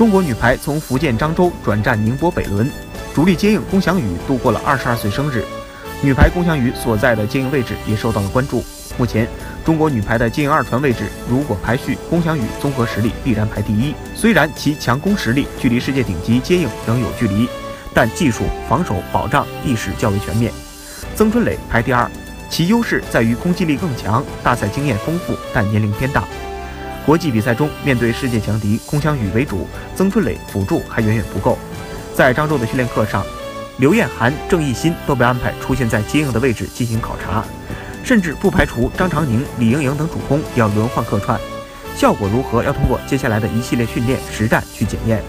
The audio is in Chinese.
中国女排从福建漳州转战宁波北仑，主力接应龚翔宇度过了二十二岁生日。女排龚翔宇所在的接应位置也受到了关注。目前，中国女排的接应二传位置，如果排序，龚翔宇综合实力必然排第一。虽然其强攻实力距离世界顶级接应仍有距离，但技术、防守、保障意识较为全面。曾春蕾排第二，其优势在于攻击力更强，大赛经验丰富，但年龄偏大。国际比赛中，面对世界强敌，龚翔宇为主，曾春蕾辅助还远远不够。在漳州的训练课上。刘晏含、郑艺昕都被安排出现在接应的位置进行考察，甚至不排除张常宁、李盈莹等主攻要轮换客串，效果如何要通过接下来的一系列训练实战去检验。